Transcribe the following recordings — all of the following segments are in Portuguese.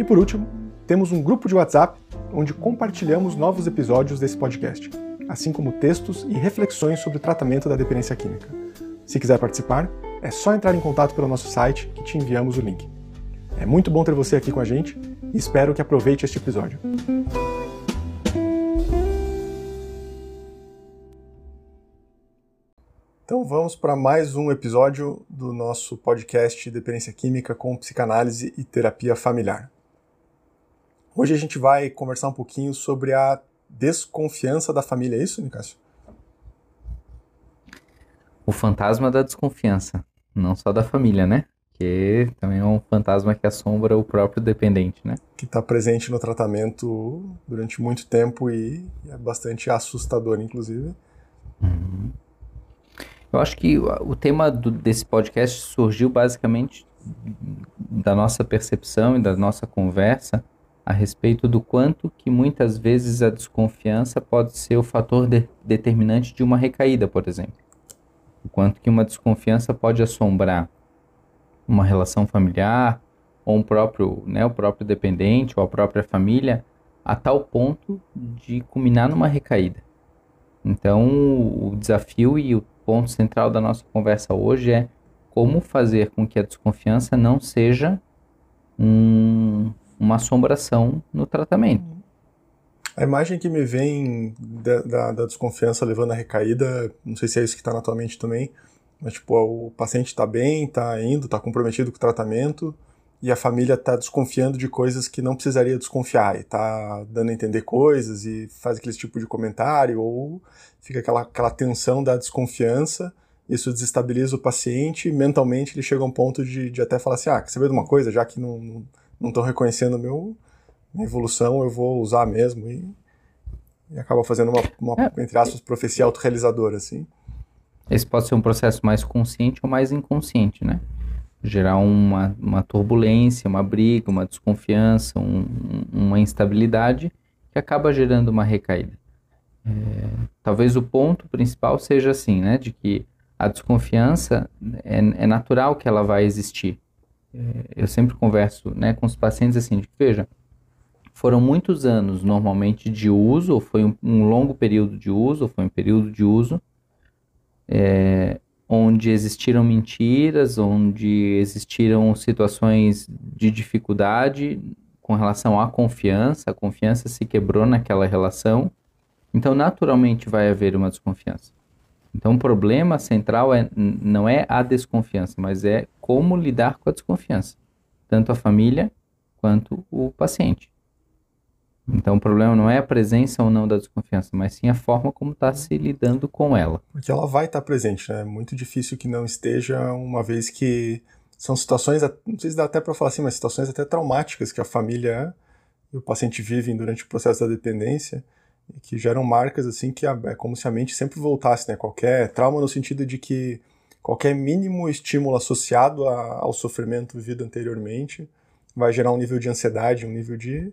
E por último, temos um grupo de WhatsApp onde compartilhamos novos episódios desse podcast, assim como textos e reflexões sobre o tratamento da dependência química. Se quiser participar, é só entrar em contato pelo nosso site que te enviamos o link. É muito bom ter você aqui com a gente e espero que aproveite este episódio. Então vamos para mais um episódio do nosso podcast Dependência Química com Psicanálise e Terapia Familiar. Hoje a gente vai conversar um pouquinho sobre a desconfiança da família, é isso, Nicásio? O fantasma da desconfiança, não só da família, né? Que também é um fantasma que assombra o próprio dependente, né? Que está presente no tratamento durante muito tempo e é bastante assustador, inclusive. Uhum. Eu acho que o tema do, desse podcast surgiu basicamente da nossa percepção e da nossa conversa a respeito do quanto que muitas vezes a desconfiança pode ser o fator de, determinante de uma recaída, por exemplo. O quanto que uma desconfiança pode assombrar uma relação familiar ou um próprio, né, o próprio dependente ou a própria família a tal ponto de culminar numa recaída. Então, o desafio e o ponto central da nossa conversa hoje é como fazer com que a desconfiança não seja um, uma assombração no tratamento. A imagem que me vem da, da, da desconfiança levando a recaída, não sei se é isso que está na tua mente também, mas tipo, o paciente está bem, está indo, está comprometido com o tratamento, e a família está desconfiando de coisas que não precisaria desconfiar, e está dando a entender coisas e faz aquele tipo de comentário, ou fica aquela, aquela tensão da desconfiança, isso desestabiliza o paciente, e mentalmente ele chega a um ponto de, de até falar assim, ah, quer saber de uma coisa, já que não, não estão reconhecendo meu, minha evolução, eu vou usar mesmo, e, e acaba fazendo uma, uma é, entre aspas, profecia autorrealizadora, assim. Esse pode ser um processo mais consciente ou mais inconsciente, né? gerar uma, uma turbulência, uma briga, uma desconfiança, um, uma instabilidade que acaba gerando uma recaída. É, talvez o ponto principal seja assim, né, de que a desconfiança é, é natural que ela vai existir. Eu sempre converso, né, com os pacientes assim, de veja, foram muitos anos normalmente de uso, ou foi um, um longo período de uso, ou foi um período de uso, é, onde existiram mentiras, onde existiram situações de dificuldade com relação à confiança, a confiança se quebrou naquela relação, então naturalmente vai haver uma desconfiança. Então o problema central é, não é a desconfiança, mas é como lidar com a desconfiança, tanto a família quanto o paciente. Então o problema não é a presença ou não da desconfiança, mas sim a forma como está se lidando com ela. Porque ela vai estar tá presente, né? É muito difícil que não esteja, uma vez que são situações, não sei se dá até para falar assim, mas situações até traumáticas que a família e o paciente vivem durante o processo da dependência que geram marcas assim que é como se a mente sempre voltasse, né? Qualquer trauma no sentido de que qualquer mínimo estímulo associado a, ao sofrimento vivido anteriormente vai gerar um nível de ansiedade, um nível de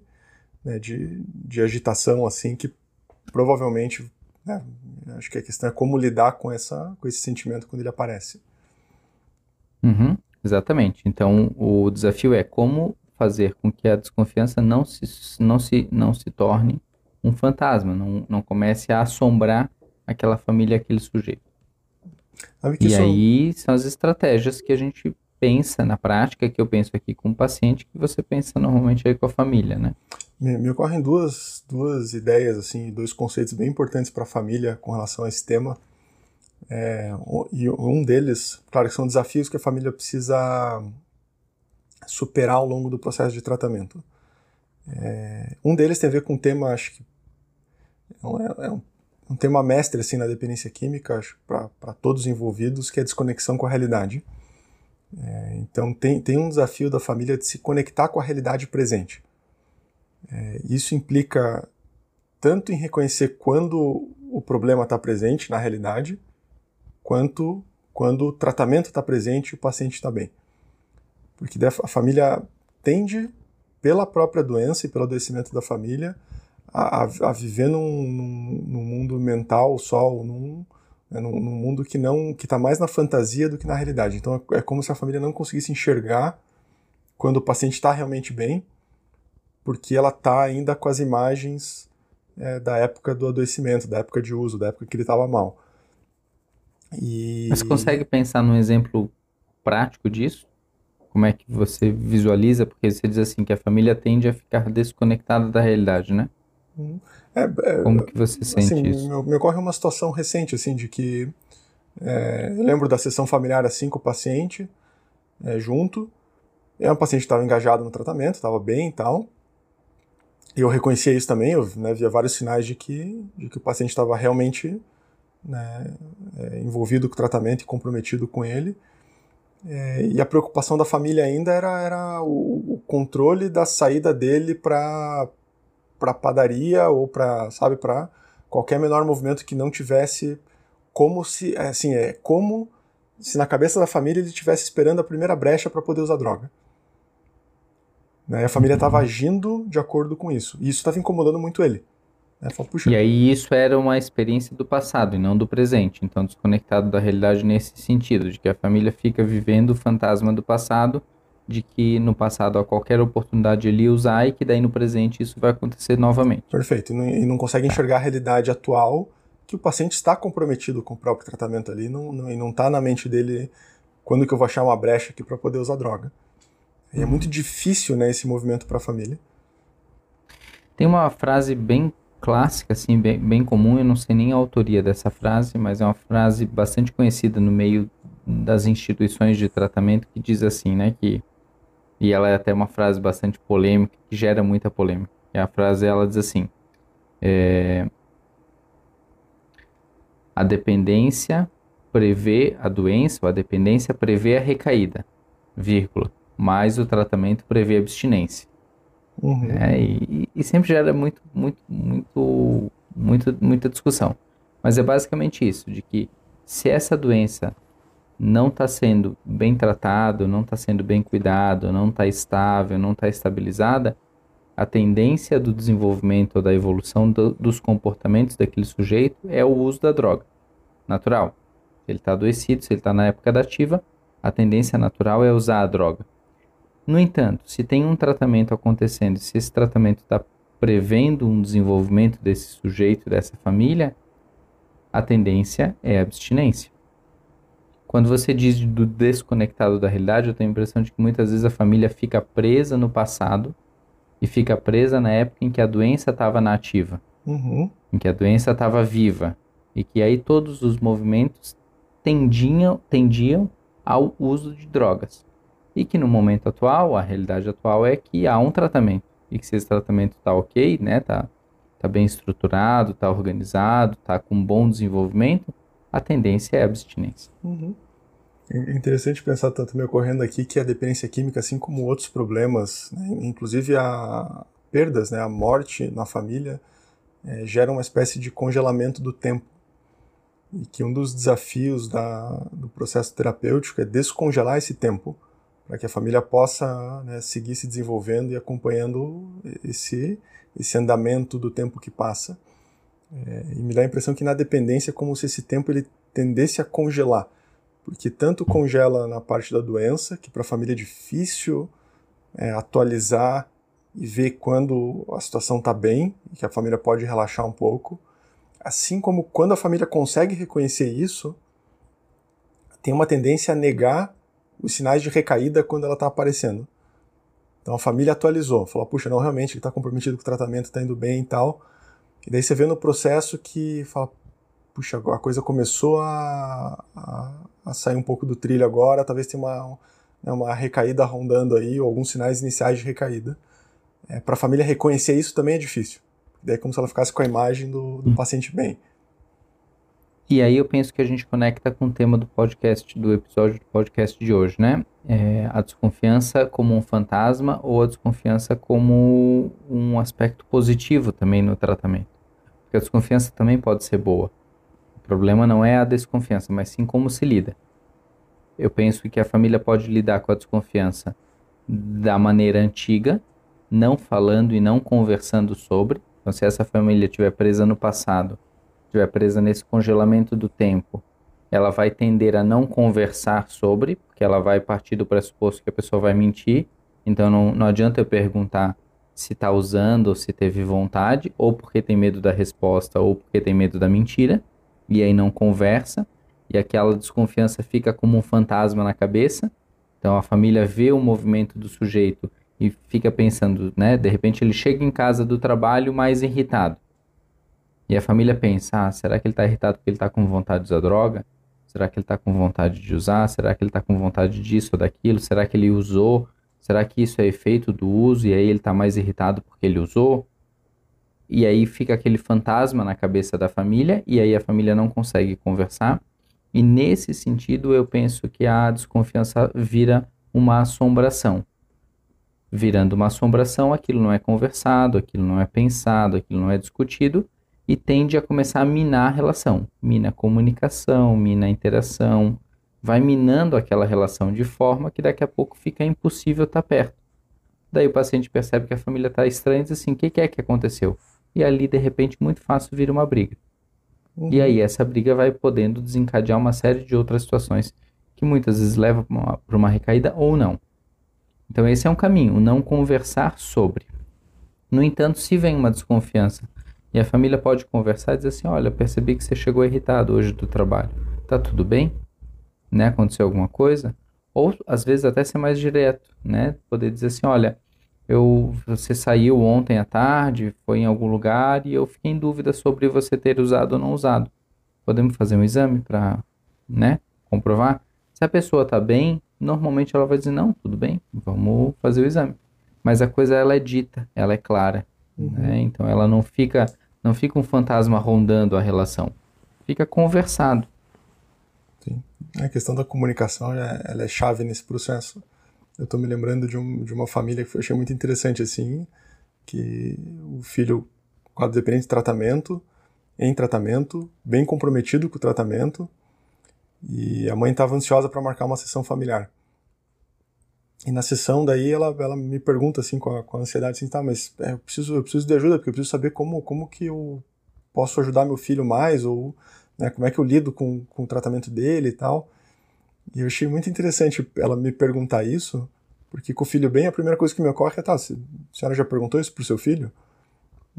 né, de, de agitação assim que provavelmente né, acho que a questão é como lidar com essa com esse sentimento quando ele aparece uhum, exatamente então o desafio é como fazer com que a desconfiança não se não se não se torne um fantasma não, não comece a assombrar aquela família aquele sujeito e aí são as estratégias que a gente pensa na prática, que eu penso aqui com o paciente, que você pensa normalmente aí com a família, né? Me, me ocorrem duas, duas ideias, assim, dois conceitos bem importantes para a família com relação a esse tema. É, e um deles, claro que são desafios que a família precisa superar ao longo do processo de tratamento. É, um deles tem a ver com um tema, acho que é, é um, um, tema mestre assim na dependência química, para todos os envolvidos, que é a desconexão com a realidade. É, então tem, tem um desafio da família de se conectar com a realidade presente. É, isso implica tanto em reconhecer quando o problema está presente na realidade, quanto quando o tratamento está presente e o paciente está bem. Porque a família tende, pela própria doença e pelo adoecimento da família, a, a, viver num, num, num, mundo mental só, num, né, num, num, mundo que não que está mais na fantasia do que na realidade. Então é, é como se a família não conseguisse enxergar quando o paciente está realmente bem, porque ela está ainda com as imagens é, da época do adoecimento, da época de uso, da época que ele estava mal. E... Mas consegue pensar num exemplo prático disso? Como é que você visualiza? Porque você diz assim que a família tende a ficar desconectada da realidade, né? É, é, Como que você sente assim, isso? Me, me ocorre uma situação recente, assim, de que é, eu lembro da sessão familiar assim com o paciente é, junto. E o paciente estava engajado no tratamento, estava bem e tal. E eu reconhecia isso também, eu né, via vários sinais de que, de que o paciente estava realmente né, é, envolvido com o tratamento e comprometido com ele. É, e a preocupação da família ainda era, era o, o controle da saída dele para para padaria ou para sabe para qualquer menor movimento que não tivesse como se é, assim é como se na cabeça da família ele estivesse esperando a primeira brecha para poder usar droga. Né? A família estava agindo de acordo com isso e isso estava incomodando muito ele. Né? Falo, e aí isso era uma experiência do passado e não do presente, então desconectado da realidade nesse sentido, de que a família fica vivendo o fantasma do passado, de que no passado a qualquer oportunidade ele usar e que daí no presente isso vai acontecer novamente. Perfeito, e não, e não consegue enxergar a realidade atual, que o paciente está comprometido com o próprio tratamento ali não, não, e não está na mente dele quando que eu vou achar uma brecha aqui para poder usar droga. E é muito difícil né, esse movimento para a família. Tem uma frase bem clássica, assim, bem, bem comum, eu não sei nem a autoria dessa frase, mas é uma frase bastante conhecida no meio das instituições de tratamento que diz assim, né, que e ela é até uma frase bastante polêmica, que gera muita polêmica. E a frase ela diz assim: é, a dependência prevê a doença, ou a dependência prevê a recaída, vírgula, mas o tratamento prevê a abstinência. Uhum. É, e, e, sempre gera muito, muito, muito, muito, muita discussão. Mas é basicamente isso, de que se essa doença não está sendo bem tratado, não está sendo bem cuidado, não está estável, não está estabilizada, a tendência do desenvolvimento ou da evolução do, dos comportamentos daquele sujeito é o uso da droga. Natural. Se ele está adoecido, se ele está na época da ativa, a tendência natural é usar a droga. No entanto, se tem um tratamento acontecendo, se esse tratamento está prevendo um desenvolvimento desse sujeito, dessa família, a tendência é a abstinência. Quando você diz do desconectado da realidade, eu tenho a impressão de que muitas vezes a família fica presa no passado e fica presa na época em que a doença estava nativa, uhum. em que a doença estava viva, e que aí todos os movimentos tendiam, tendiam ao uso de drogas e que no momento atual, a realidade atual é que há um tratamento e que se esse tratamento está ok, né, tá, tá bem estruturado, tá organizado, tá com bom desenvolvimento, a tendência é a abstinência. Uhum. É interessante pensar tanto me ocorrendo aqui que a dependência química, assim como outros problemas, né, inclusive a perdas, né, a morte na família, é, gera uma espécie de congelamento do tempo. E que um dos desafios da, do processo terapêutico é descongelar esse tempo para que a família possa né, seguir se desenvolvendo e acompanhando esse, esse andamento do tempo que passa. É, e me dá a impressão que na dependência é como se esse tempo ele tendesse a congelar, porque tanto congela na parte da doença, que para a família é difícil é, atualizar e ver quando a situação está bem, que a família pode relaxar um pouco, assim como quando a família consegue reconhecer isso, tem uma tendência a negar os sinais de recaída quando ela está aparecendo. Então a família atualizou, falou, puxa, não, realmente ele está comprometido com o tratamento, está indo bem e tal. E daí você vê no processo que fala, puxa, a coisa começou a, a, a sair um pouco do trilho agora, talvez tenha uma, né, uma recaída rondando aí, ou alguns sinais iniciais de recaída. É, Para a família reconhecer isso também é difícil. Daí é como se ela ficasse com a imagem do, do hum. paciente bem. E aí eu penso que a gente conecta com o tema do podcast, do episódio do podcast de hoje, né? É, a desconfiança como um fantasma ou a desconfiança como um aspecto positivo também no tratamento. A desconfiança também pode ser boa. O problema não é a desconfiança, mas sim como se lida. Eu penso que a família pode lidar com a desconfiança da maneira antiga, não falando e não conversando sobre. Então, se essa família estiver presa no passado estiver presa nesse congelamento do tempo, ela vai tender a não conversar sobre, porque ela vai partir do pressuposto que a pessoa vai mentir. Então não, não adianta eu perguntar se está usando ou se teve vontade, ou porque tem medo da resposta, ou porque tem medo da mentira, e aí não conversa, e aquela desconfiança fica como um fantasma na cabeça. Então a família vê o movimento do sujeito e fica pensando, né? De repente ele chega em casa do trabalho mais irritado. E a família pensa: ah, será que ele está irritado porque ele está com vontade de usar droga? Será que ele está com vontade de usar? Será que ele está com vontade disso ou daquilo? Será que ele usou? Será que isso é efeito do uso e aí ele está mais irritado porque ele usou? E aí fica aquele fantasma na cabeça da família e aí a família não consegue conversar. E nesse sentido eu penso que a desconfiança vira uma assombração. Virando uma assombração, aquilo não é conversado, aquilo não é pensado, aquilo não é discutido e tende a começar a minar a relação. Mina a comunicação, mina a interação, vai minando aquela relação de forma que daqui a pouco fica impossível estar perto. Daí o paciente percebe que a família está estranha e diz assim: o que, que, é que aconteceu? E ali, de repente, muito fácil vira uma briga. Uhum. E aí essa briga vai podendo desencadear uma série de outras situações que muitas vezes leva para uma, recaída ou não. Então esse é um caminho, não conversar sobre. No entanto, se vem uma desconfiança e a família pode conversar e dizer assim: olha, percebi que você chegou irritado hoje do trabalho. Tá tudo bem? Né? Aconteceu alguma coisa? Ou às vezes até ser mais direto, né? Poder dizer assim: olha, eu, você saiu ontem à tarde, foi em algum lugar e eu fiquei em dúvida sobre você ter usado ou não usado. Podemos fazer um exame para, né, comprovar? Se a pessoa está bem, normalmente ela vai dizer não, tudo bem, vamos fazer o exame. Mas a coisa ela é dita, ela é clara. Uhum. Né? Então ela não fica, não fica um fantasma rondando a relação, fica conversado. Sim. A questão da comunicação ela é chave nesse processo. Eu estou me lembrando de, um, de uma família que eu achei muito interessante assim, que o filho quadro dependente de tratamento, em tratamento, bem comprometido com o tratamento, e a mãe estava ansiosa para marcar uma sessão familiar. E na sessão daí ela, ela me pergunta assim com a, com a ansiedade assim, tá, mas é, eu preciso eu preciso de ajuda porque eu preciso saber como como que eu posso ajudar meu filho mais ou né, como é que eu lido com, com o tratamento dele e tal. E eu achei muito interessante ela me perguntar isso, porque com o filho bem a primeira coisa que me ocorre é tá, a senhora já perguntou isso pro seu filho?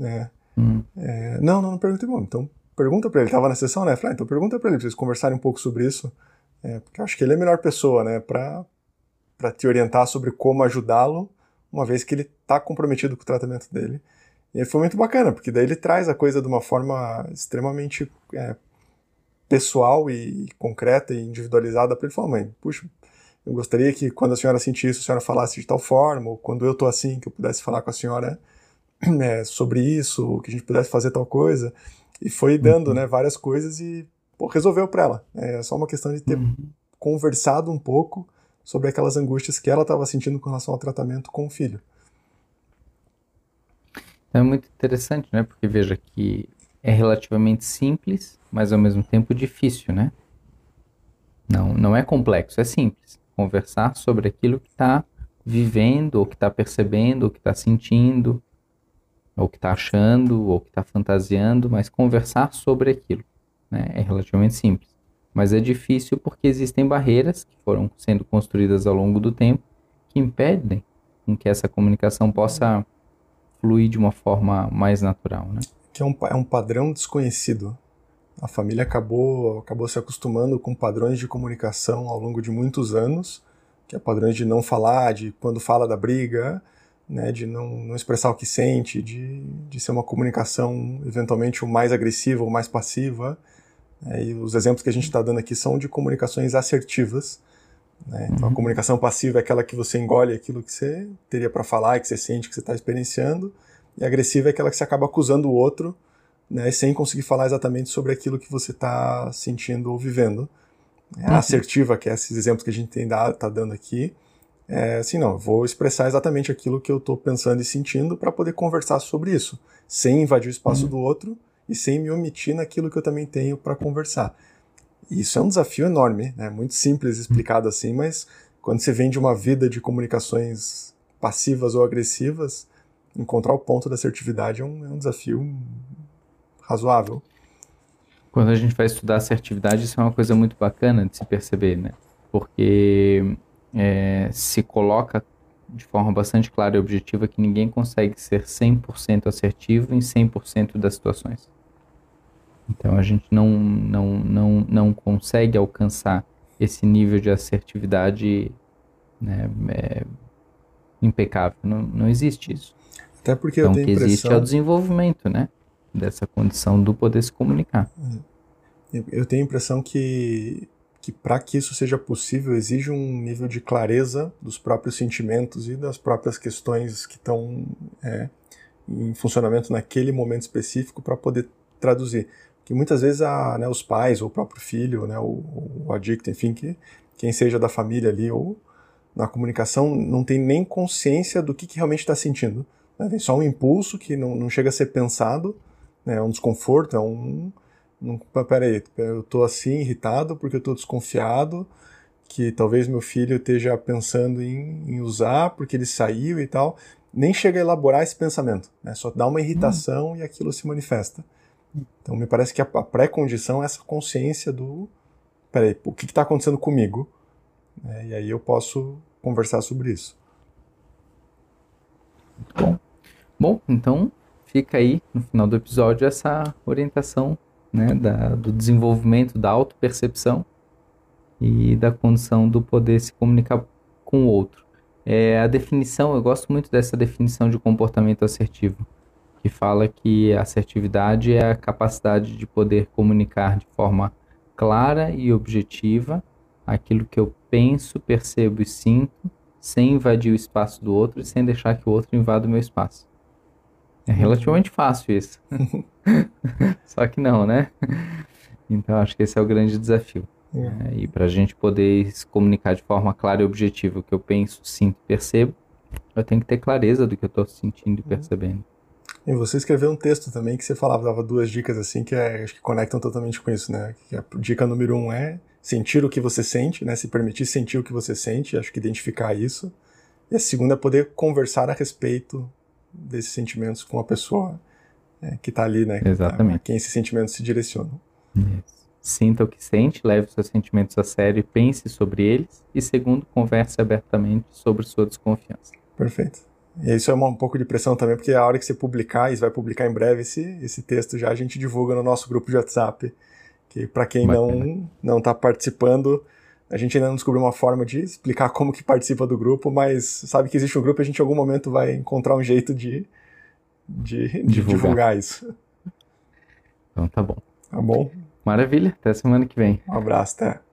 É, hum. é, não, não, não perguntei, bom, então pergunta para ele, tava na sessão, né? Falei, ah, então pergunta para ele, pra vocês conversarem um pouco sobre isso, é, porque eu acho que ele é a melhor pessoa, né, para para te orientar sobre como ajudá-lo, uma vez que ele está comprometido com o tratamento dele. E foi muito bacana, porque daí ele traz a coisa de uma forma extremamente é, pessoal e concreta e individualizada para ele falar, mãe, puxa, eu gostaria que quando a senhora sentir isso, a senhora falasse de tal forma, ou quando eu estou assim, que eu pudesse falar com a senhora é, sobre isso, que a gente pudesse fazer tal coisa. E foi dando uhum. né, várias coisas e pô, resolveu para ela. É só uma questão de ter uhum. conversado um pouco sobre aquelas angústias que ela estava sentindo com relação ao tratamento com o filho. É muito interessante, né? Porque veja que é relativamente simples, mas ao mesmo tempo difícil, né? Não, não é complexo, é simples. Conversar sobre aquilo que está vivendo, ou que está percebendo, ou que está sentindo, ou que está achando, ou que está fantasiando, mas conversar sobre aquilo né? é relativamente simples. Mas é difícil porque existem barreiras que foram sendo construídas ao longo do tempo que impedem que essa comunicação possa fluir de uma forma mais natural, né? Que é um, é um padrão desconhecido. A família acabou, acabou se acostumando com padrões de comunicação ao longo de muitos anos, que é padrões de não falar, de quando fala da briga, né, de não, não expressar o que sente, de, de ser uma comunicação eventualmente o mais agressiva ou mais passiva. É, e os exemplos que a gente está dando aqui são de comunicações assertivas. Né? Então, a uhum. comunicação passiva é aquela que você engole aquilo que você teria para falar, que você sente, que você está experienciando. E agressiva é aquela que você acaba acusando o outro, né, sem conseguir falar exatamente sobre aquilo que você está sentindo ou vivendo. É uhum. assertiva, que é esses exemplos que a gente está dando aqui, é assim, não, vou expressar exatamente aquilo que eu estou pensando e sentindo para poder conversar sobre isso, sem invadir o espaço uhum. do outro e sem me omitir naquilo que eu também tenho para conversar. Isso é um desafio enorme, né? muito simples explicado assim, mas quando você vem de uma vida de comunicações passivas ou agressivas, encontrar o ponto da assertividade é um, é um desafio razoável. Quando a gente vai estudar assertividade, isso é uma coisa muito bacana de se perceber, né? Porque é, se coloca de forma bastante clara e objetiva que ninguém consegue ser 100% assertivo em 100% das situações. Então a gente não, não, não, não consegue alcançar esse nível de assertividade né, é, impecável. Não, não existe isso. Até porque então, eu tenho que impressão... existe é o desenvolvimento, né? Dessa condição do poder se comunicar. Eu tenho a impressão que, que para que isso seja possível, exige um nível de clareza dos próprios sentimentos e das próprias questões que estão é, em funcionamento naquele momento específico para poder traduzir que muitas vezes a, né, os pais ou o próprio filho, né, o, o adicto, enfim, que, quem seja da família ali ou na comunicação não tem nem consciência do que, que realmente está sentindo. Né? Vem só um impulso que não, não chega a ser pensado, né? é um desconforto, é um... um peraí, eu estou assim irritado porque eu estou desconfiado que talvez meu filho esteja pensando em, em, usar porque ele saiu e tal. Nem chega a elaborar esse pensamento, né? só dá uma irritação hum. e aquilo se manifesta. Então me parece que a, pré-condição é essa consciência do peraí, o que está acontecendo comigo? É, e aí eu posso conversar sobre isso. Bom. Bom, então fica aí no final do episódio essa orientação né, da, do desenvolvimento da autopercepção e da condição do poder se comunicar com o outro. É, a definição, eu gosto muito dessa definição de comportamento assertivo que fala que a assertividade é a capacidade de poder comunicar de forma clara e objetiva aquilo que eu penso, percebo e sinto, sem invadir o espaço do outro e sem deixar que o outro invada o meu espaço. É relativamente fácil isso. Só que não, né? Então acho que esse é o grande desafio. É. E para a gente poder se comunicar de forma clara e objetiva o que eu penso, sinto e percebo, eu tenho que ter clareza do que eu estou sentindo e uhum. percebendo. E você escreveu um texto também que você falava, dava duas dicas assim que é, acho que conectam totalmente com isso, né? Que a dica número um é sentir o que você sente, né? Se permitir sentir o que você sente, acho que identificar isso. E a segunda é poder conversar a respeito desses sentimentos com a pessoa é, que está ali, né? Exatamente. A quem esses sentimentos se direcionam. Sinta o que sente, leve os seus sentimentos a sério e pense sobre eles. E segundo, converse abertamente sobre sua desconfiança. Perfeito. E isso é uma, um pouco de pressão também, porque a hora que você publicar, e você vai publicar em breve esse, esse texto já, a gente divulga no nosso grupo de WhatsApp, que para quem não não está participando, a gente ainda não descobriu uma forma de explicar como que participa do grupo, mas sabe que existe um grupo e a gente em algum momento vai encontrar um jeito de, de, de divulgar. divulgar isso. Então tá bom. Tá bom. Maravilha, até semana que vem. Um abraço, até.